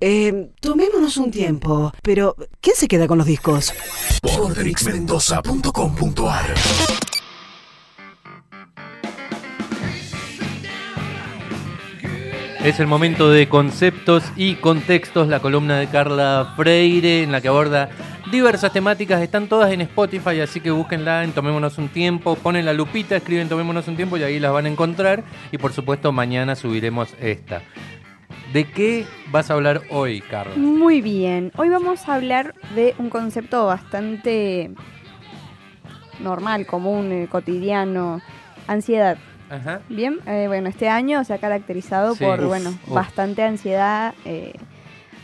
Eh, tomémonos un tiempo, pero ¿quién se queda con los discos? Es el momento de conceptos y contextos, la columna de Carla Freire en la que aborda diversas temáticas, están todas en Spotify, así que búsquenla en Tomémonos un tiempo, ponen la lupita, escriben Tomémonos un tiempo y ahí las van a encontrar. Y por supuesto mañana subiremos esta. ¿De qué vas a hablar hoy, Carla? Muy bien, hoy vamos a hablar de un concepto bastante normal, común, eh, cotidiano, ansiedad. Ajá. Bien, eh, bueno, este año se ha caracterizado Sí, por, uf, bueno, uf. bastante ansiedad. eh,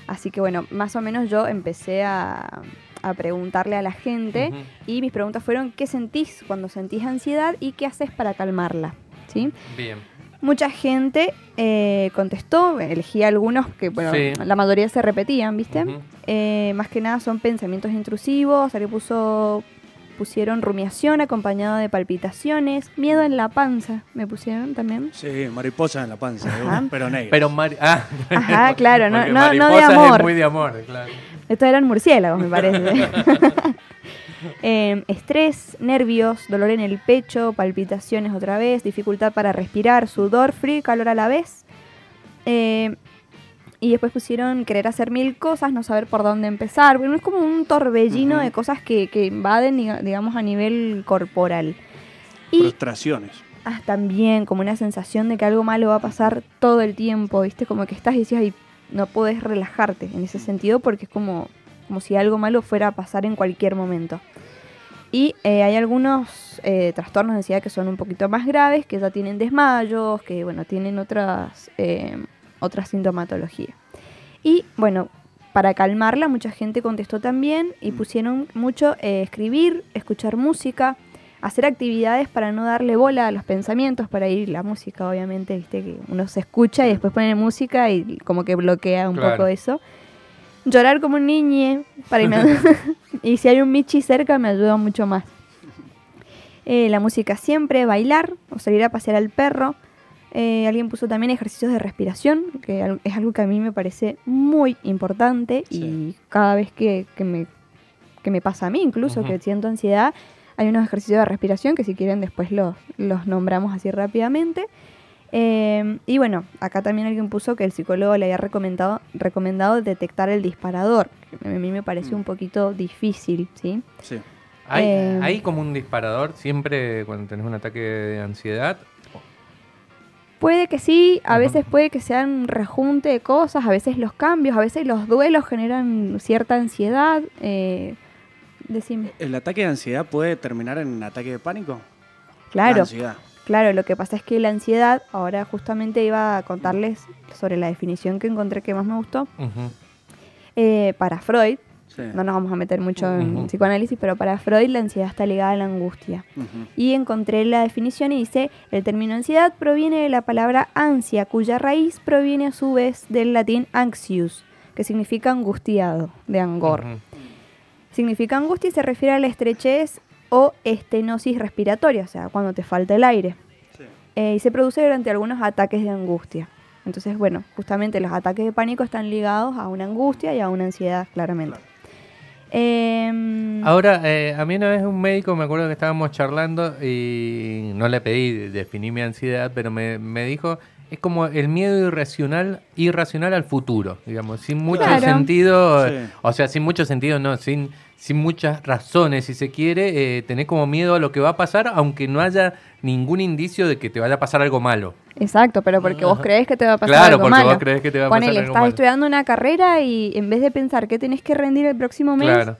así que, bueno, más o menos yo empecé a, a preguntarle a la gente y mis preguntas fueron, ¿qué sentís cuando sentís ansiedad y qué haces para calmarla? ¿Sí? Bien. Mucha gente eh, contestó, elegí algunos que, bueno, Sí. la mayoría se repetían, ¿viste? Eh, más que nada son pensamientos intrusivos, alguien puso, pusieron rumiación acompañado de palpitaciones, miedo en la panza, me pusieron también. Sí, mariposas en la panza, Ajá. pero negras. Pero Mari- ah, Ajá, claro, no, no, no de amor. Es muy de amor, claro. Estos eran murciélagos, me parece. Eh, estrés, nervios, dolor en el pecho, palpitaciones otra vez, dificultad para respirar, sudor, frío y calor a la vez. Eh, y después pusieron querer hacer mil cosas, no saber por dónde empezar. Bueno, es como un torbellino de cosas que, que invaden, diga- digamos, a nivel corporal. Y Frustraciones. ah, también como una sensación de que algo malo va a pasar todo el tiempo, ¿viste? Como que estás y decías, "Ay, no puedes relajarte en ese sentido porque es como, como si algo malo fuera a pasar en cualquier momento. Y eh, hay algunos eh, trastornos de ansiedad que son un poquito más graves, que ya tienen desmayos, que bueno, tienen otras, eh, otras sintomatologías. Y bueno, para calmarla, mucha gente contestó también y Mm. pusieron mucho eh, escribir, escuchar música, hacer actividades para no darle bola a los pensamientos, para ir la música, obviamente, viste que uno se escucha y después pone música y como que bloquea un Claro. poco eso. Llorar como un niñe, para irme- y si hay un Michi cerca me ayuda mucho más. Eh, la música siempre, bailar o salir a pasear al perro. Eh, alguien puso también ejercicios de respiración, que es algo que a mí me parece muy importante y cada vez que, que me, que me pasa a mí incluso, que siento ansiedad, hay unos ejercicios de respiración que si quieren después los, los nombramos así rápidamente. Eh, y bueno, acá también alguien puso que el psicólogo le había recomendado, recomendado detectar el disparador, a mí me parece Mm. un poquito difícil, ¿sí? Sí. ¿Hay, Eh, hay como un disparador siempre cuando tenés un ataque de ansiedad? Puede que sí, a veces puede que sea un rejunte de cosas, a veces los cambios, a veces los duelos generan cierta ansiedad. Eh, decime. ¿El ataque de ansiedad puede terminar en un ataque de pánico? La Claro, ansiedad. Claro, lo que pasa es que la ansiedad, ahora justamente iba a contarles sobre la definición que encontré que más me gustó. Eh, para Freud, Sí. no nos vamos a meter mucho en psicoanálisis, pero para Freud la ansiedad está ligada a la angustia. Y encontré la definición y dice, el término ansiedad proviene de la palabra ansia, cuya raíz proviene a su vez del latín anxious, que significa angustiado, de angor. Significa angustia y se refiere a la estrechez o estenosis respiratoria, o sea, cuando te falta el aire. Sí. Eh, y se produce durante algunos ataques de angustia. Entonces, bueno, justamente los ataques de pánico están ligados a una angustia y a una ansiedad, claramente. Claro. Em, Ahora, eh, a mí una vez un médico, me acuerdo que estábamos charlando y no le pedí definir mi ansiedad, pero me, me dijo, es como el miedo irracional, irracional al futuro, digamos, sin mucho Claro. sentido, Sí. o sea, sin mucho sentido, no, sin, sin muchas razones, si se quiere, eh, tenés como miedo a lo que va a pasar, aunque no haya ningún indicio de que te vaya a pasar algo malo. Exacto, pero porque vos crees que te va a pasar Claro, algo porque malo. vos crees que te va a pasar algo estás malo. estudiando una carrera y en vez de pensar que tenés que rendir el próximo mes, Claro,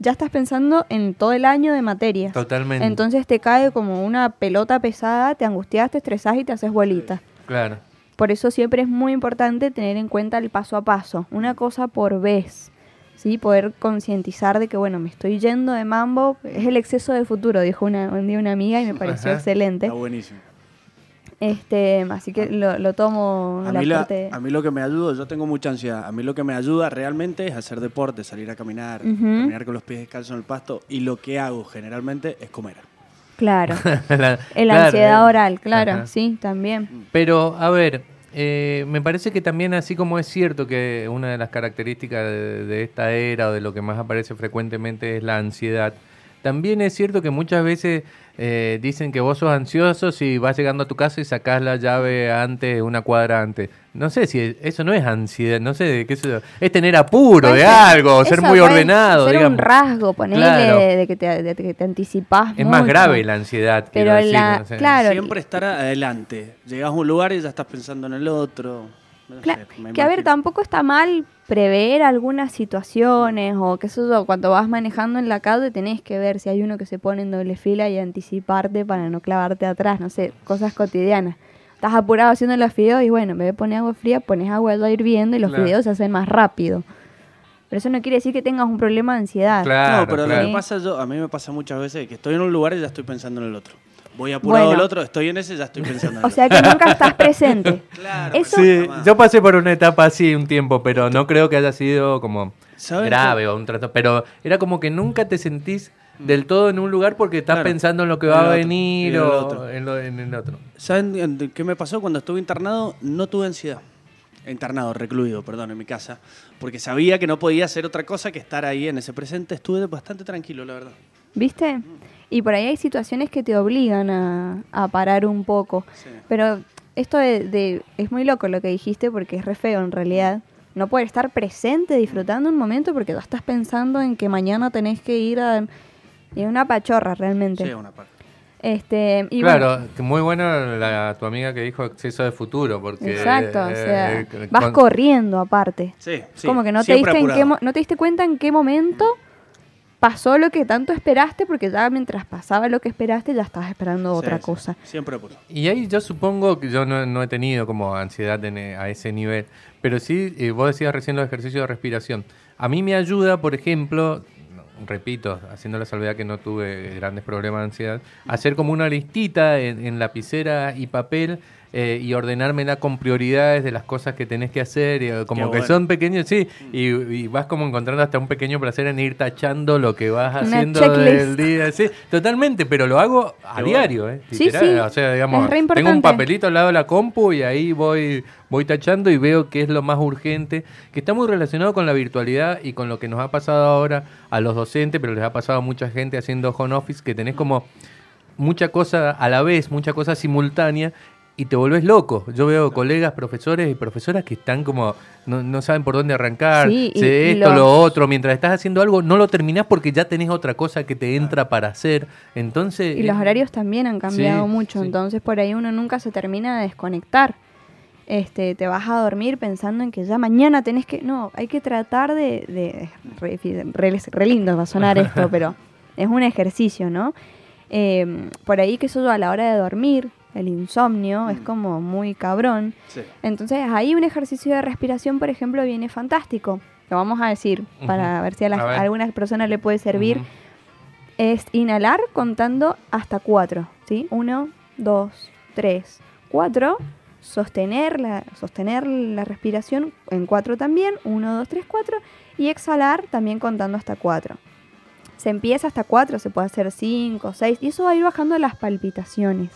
ya estás pensando en todo el año de materias. totalmente. Entonces te cae como una pelota pesada, te angustias, te estresás y te haces bolita. Claro. Por eso siempre es muy importante tener en cuenta el paso a paso, una cosa por vez. ¿sí? Poder concientizar de que, bueno, me estoy yendo de mambo, es el exceso de futuro, dijo una, un día una amiga y me pareció Ajá. excelente. Está buenísimo. Este, así que lo, lo tomo A la mí, la- parte... a mí lo que me ayuda, yo tengo mucha ansiedad, a mí lo que me ayuda realmente es hacer deporte, salir a caminar, caminar con los pies descalzos en el pasto y lo que hago generalmente es comer. Claro. La- claro, ansiedad eh. oral, claro, Ajá. sí, también. Pero, a ver, eh, me parece que también así como es cierto que una de las características de, de esta era o de lo que más aparece frecuentemente es la ansiedad, también es cierto que muchas veces eh, dicen que vos sos ansioso si vas llegando a tu casa y sacás la llave antes, una cuadra antes. No sé si eso no es ansiedad, no sé de qué eso es tener apuro de algo, ser muy ordenado, Ser digamos. un rasgo, ponerle Claro. de, que te, de que te anticipás Es más grave la ansiedad. Pero decir, la- no sé. claro, Siempre estar adelante. Llegas a un lugar y ya estás pensando en el otro. No Cla- sé, me que a ver, tampoco está mal prever algunas situaciones o qué sé yo, cuando vas manejando en la calle tenés que ver si hay uno que se pone en doble fila y anticiparte para no clavarte atrás, no sé, cosas cotidianas. Estás apurado haciendo los fideos y bueno, en vez de poner agua fría, pones agua ya hirviendo y los Claro. fideos se hacen más rápido. Pero eso no quiere decir que tengas un problema de ansiedad. Claro, no, pero claro. lo que pasa yo, a mí me pasa muchas veces que estoy en un lugar y ya estoy pensando en el otro. Voy apurado Bueno. al otro, estoy en ese y ya estoy pensando en el O sea que nunca estás presente. Claro, Eso- Sí, yo pasé por una etapa así un tiempo, pero no creo que haya sido como ¿Saben grave o un trato. Pero era como que nunca te sentís del todo en un lugar porque estás Claro. pensando en lo que va a venir o otro. en, lo- en el otro. ¿Saben en- qué me pasó cuando estuve internado? No tuve ansiedad. Internado, recluido, perdón, en mi casa. Porque sabía que no podía hacer otra cosa que estar ahí en ese presente. Estuve bastante tranquilo, la verdad. ¿Viste? Y por ahí hay situaciones que te obligan a, a parar un poco. Sí. Pero esto de, de- es muy loco lo que dijiste porque es re feo en realidad. No poder estar presente disfrutando un momento porque ya estás pensando en que mañana tenés que ir a... Es una pachorra realmente. Sí, una parte. Este, y claro, bueno, muy buena la, tu amiga que dijo exceso de futuro, porque... exacto, o eh, sea, eh, vas con- corriendo aparte. Sí, sí. Como que no te, diste en qué, no te diste cuenta en qué momento pasó lo que tanto esperaste porque ya mientras pasaba lo que esperaste ya estabas esperando Sí, otra sí, cosa. Siempre apurado. Y ahí yo supongo que yo no, no he tenido como ansiedad en, eh, a ese nivel, pero sí, eh, vos decías recién los ejercicios de respiración. A mí me ayuda, por ejemplo, repito, haciendo la salvedad que no tuve grandes problemas de ansiedad, hacer como una listita en, en lapicera y papel eh, y ordenármela con prioridades de las cosas que tenés que hacer, y, eh, como Qué que bueno. son pequeños, sí, y, y vas como encontrando hasta un pequeño placer en ir tachando lo que vas Una haciendo checklist. del día, sí, totalmente, pero lo hago a Qué bueno. diario, eh, Sí, literal, sí, o sea, digamos, es re tengo un papelito al lado de la compu y ahí voy, voy tachando y veo qué es lo más urgente, que está muy relacionado con la virtualidad y con lo que nos ha pasado ahora a los docentes, pero les ha pasado a mucha gente haciendo home office, que tenés como mucha cosa a la vez, mucha cosa simultánea. Y te volvés loco. Yo veo colegas, profesores y profesoras que están como, no, no saben por dónde arrancar, Sí, sé esto, los- lo otro. Mientras estás haciendo algo, no lo terminás porque ya tenés otra cosa que te entra para hacer. Entonces. Y los horarios también han cambiado sí, mucho, sí. entonces por ahí uno nunca se termina de desconectar. Este, te vas a dormir pensando en que ya mañana tenés que... No, hay que tratar de... de re, re- re lindo va a sonar esto, pero es un ejercicio, ¿no? Eh, por ahí que eso a la hora de dormir, el insomnio, es como muy cabrón. Sí. Entonces ahí un ejercicio de respiración, por ejemplo, viene fantástico. Lo vamos a decir para ver si a, las- A ver. a algunas personas le puede servir es inhalar contando hasta cuatro, ¿sí? Uno, dos, tres, cuatro. Sostener la, sostener la respiración en cuatro también. Uno, dos, tres, cuatro. Y exhalar también contando hasta cuatro. Se empieza hasta cuatro, se puede hacer cinco, seis. Y eso va a ir bajando las palpitaciones,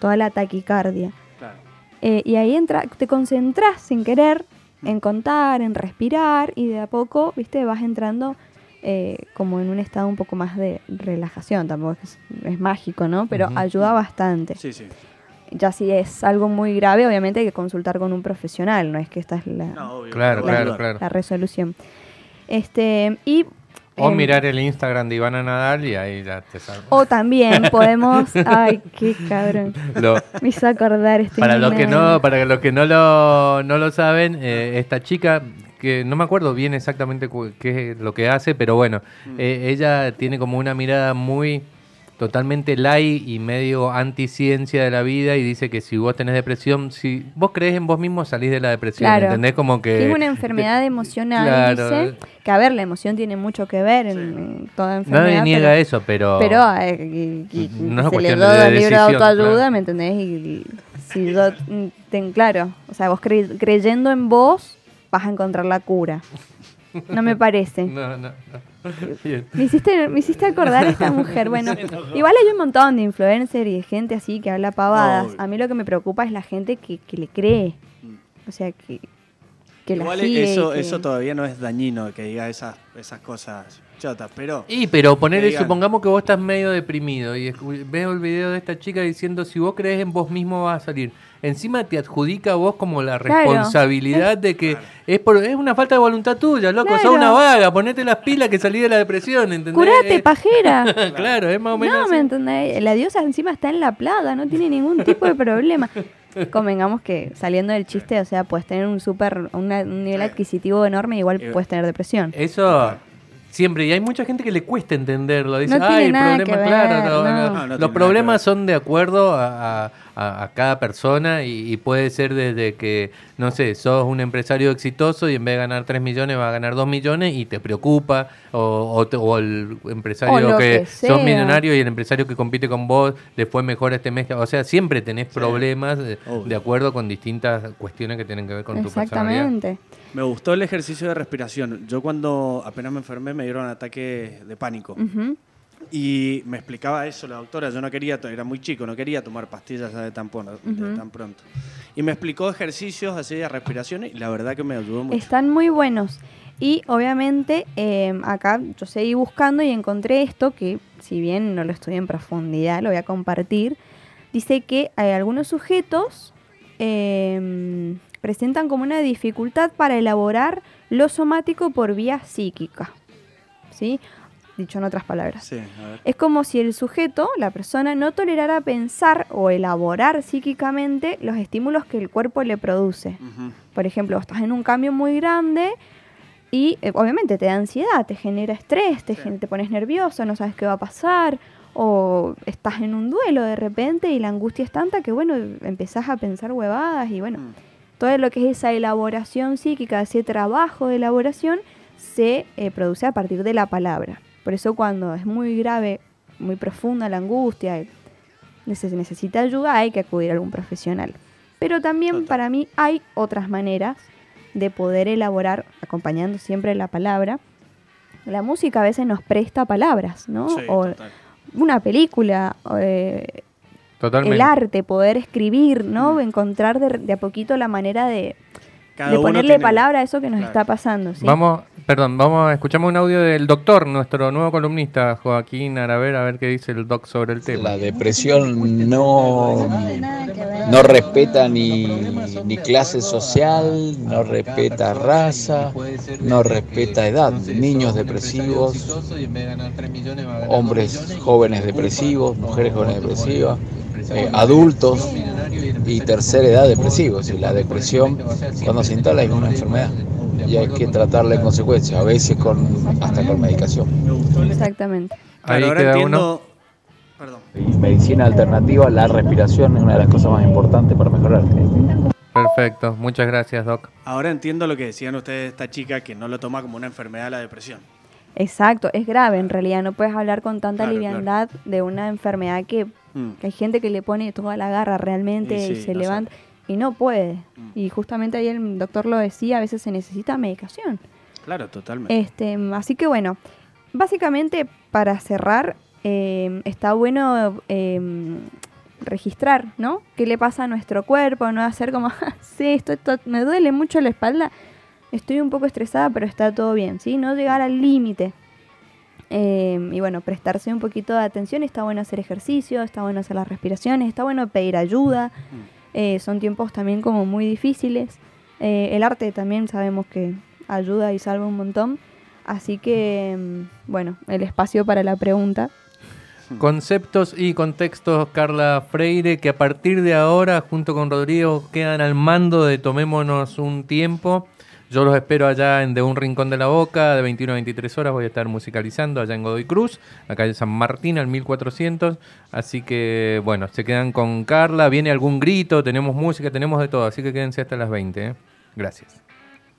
toda la taquicardia. Claro. Eh, y ahí entra, te concentras sin querer en contar, en respirar y de a poco, viste, vas entrando eh, como en un estado un poco más de relajación. Tampoco es, es mágico, ¿no? Pero ayuda bastante. Sí, sí. Ya si es algo muy grave, obviamente hay que consultar con un profesional, no es que esta es la, No, obvio, Claro, pero va a claro, ayudar. claro. la resolución. Este, y O em, mirar el Instagram de Ivana Nadal y ahí ya te salgo. o también podemos, ay, qué cabrón. Lo- Me hizo acordar este para los que no, para los que no lo, no lo saben, eh, esta chica que no me acuerdo bien exactamente cu- qué es lo que hace, pero bueno, eh, ella tiene como una mirada muy totalmente light y medio anti-ciencia de la vida y dice que si vos tenés depresión, si vos crees en vos mismo salís de la depresión, Claro. ¿entendés? Como que... Es una enfermedad emocional, Claro. dice. Que a ver, la emoción tiene mucho que ver en, en toda enfermedad. Nadie niega pero, eso, pero... Pero eh, y- y- No es se le cuestión de el libro de autoayuda, claro. ¿me entendés? Y, y si yo, mm, ten claro, o sea, vos cre- creyendo en vos, vas a encontrar la cura. No me parece. No, no, no. Bien. Me hiciste, me hiciste acordar a esta mujer. Bueno, igual hay un montón de influencers y de gente así que habla pavadas. Obvio. A mí lo que me preocupa es la gente que, que le cree. O sea, que, que Igual la sigue. eso, que- eso todavía no es dañino que diga esas, esas cosas chotas, pero Y pero poner, digan- supongamos que vos estás medio deprimido y veo el video de esta chica diciendo si vos crees en vos mismo vas a salir. Encima te adjudica a vos como la Claro. responsabilidad de que es por, es una falta de voluntad tuya, loco, sos Claro. una vaga, ponete las pilas que salí de la depresión, ¿entendés? ¡Curate, Eh, pajera! claro, es más o menos No, así. ¿me entendés? La diosa encima está en la plata, no tiene ningún tipo de problema. Convengamos que saliendo del chiste, o sea, puedes tener un super, una- un nivel adquisitivo enorme, igual Eh, puedes tener depresión. Eso siempre, y hay mucha gente que le cuesta entenderlo. Dice, No ay, el nada problema, que ver, claro, no, no. no". No, no tiene los problemas son de acuerdo a, a- a- a cada persona y, y puede ser desde que, no sé, sos un empresario exitoso y en vez de ganar 3 millones va a ganar 2 millones y te preocupa, o, o te- o el empresario O que, que sos millonario y el empresario que compite con vos le fue mejor este mes. O sea, siempre tenés problemas de, Obvio. de acuerdo con distintas cuestiones que tienen que ver con tu personalidad. Exactamente. me gustó el ejercicio de respiración. Yo cuando apenas me enfermé me dieron ataque de pánico. Y me explicaba eso la doctora, yo no quería, era muy chico, no quería tomar pastillas de tan, de tan pronto. Y me explicó ejercicios así de respiración y la verdad que me ayudó mucho. Están muy buenos. Y obviamente eh, acá yo seguí buscando y encontré esto que, si bien no lo estudié en profundidad, lo voy a compartir. Dice que hay algunos sujetos eh, presentan como una dificultad para elaborar lo somático por vía psíquica. ¿Sí? Dicho en otras palabras. Sí, a ver. Es como si el sujeto, la persona, no tolerara pensar o elaborar psíquicamente los estímulos que el cuerpo le produce. Por ejemplo, estás en un cambio muy grande y eh, obviamente te da ansiedad, te genera estrés, te, te pones nervioso, no sabes qué va a pasar, o estás en un duelo de repente y la angustia es tanta que, bueno, empezás a pensar huevadas y, bueno, Mm. todo lo que es esa elaboración psíquica, ese trabajo de elaboración, se eh, produce a partir de la palabra. Por eso cuando es muy grave, muy profunda la angustia, neces- necesita ayuda, hay que acudir a algún profesional. Pero también Total. para mí hay otras maneras de poder elaborar, acompañando siempre la palabra. La música a veces nos presta palabras, ¿no? Sí, o total. una película, o, eh, Totalmente. el arte, poder escribir, ¿no? Encontrar de, de a poquito la manera de, de ponerle tiene- palabra a eso que nos Claro. está pasando. ¿sí? Vamos, perdón, vamos a escuchamos un audio del doctor, nuestro nuevo columnista, Joaquín Araver, a ver qué dice el doc sobre el tema. La depresión no, no respeta ni, ni clase social, no respeta raza, no respeta edad. Niños depresivos, hombres jóvenes depresivos, mujeres jóvenes depresivas, eh, adultos y tercera edad depresivos. Y la depresión cuando se instala es una enfermedad y hay que tratarla en consecuencia, a veces con, hasta con medicación. Exactamente. Ahí ahora queda entiendo. Perdón. Y medicina alternativa, la respiración es una de las cosas más importantes para mejorar. Perfecto, muchas gracias, doc. Ahora entiendo lo que decían ustedes de esta chica que no lo toma como una enfermedad la depresión. Exacto, es grave en realidad, no puedes hablar con tanta Claro, liviandad de una enfermedad que, Mm. que hay gente que le pone toda la garra realmente Y se no levanta y no puede. Mm. Y justamente ahí el doctor lo decía, a veces se necesita medicación. Claro, totalmente. Este, así que bueno, básicamente para cerrar, eh, está bueno eh, registrar, ¿no? ¿Qué le pasa a nuestro cuerpo? No hacer como, "Ah, sí, esto, esto me duele mucho la espalda, estoy un poco estresada, pero está todo bien, ¿sí? No llegar al límite. Eh, y bueno, prestarse un poquito de atención, está bueno hacer ejercicio, está bueno hacer las respiraciones, está bueno pedir ayuda. Eh, son tiempos también como muy difíciles. Eh, el arte también sabemos que ayuda y salva un montón. Así que, mm, bueno, el espacio para la pregunta. Conceptos y contextos, Carla Freire, que a partir de ahora, junto con Rodrigo, quedan al mando de Tomémonos un tiempo. Yo los espero allá en De un Rincón de la Boca, de 21 a 23 horas. Voy a estar musicalizando allá en Godoy Cruz, la calle San Martín, al 1400. Así que, bueno, se quedan con Carla. Viene algún grito, tenemos música, tenemos de todo. Así que quédense hasta las 20. ¿eh? Gracias.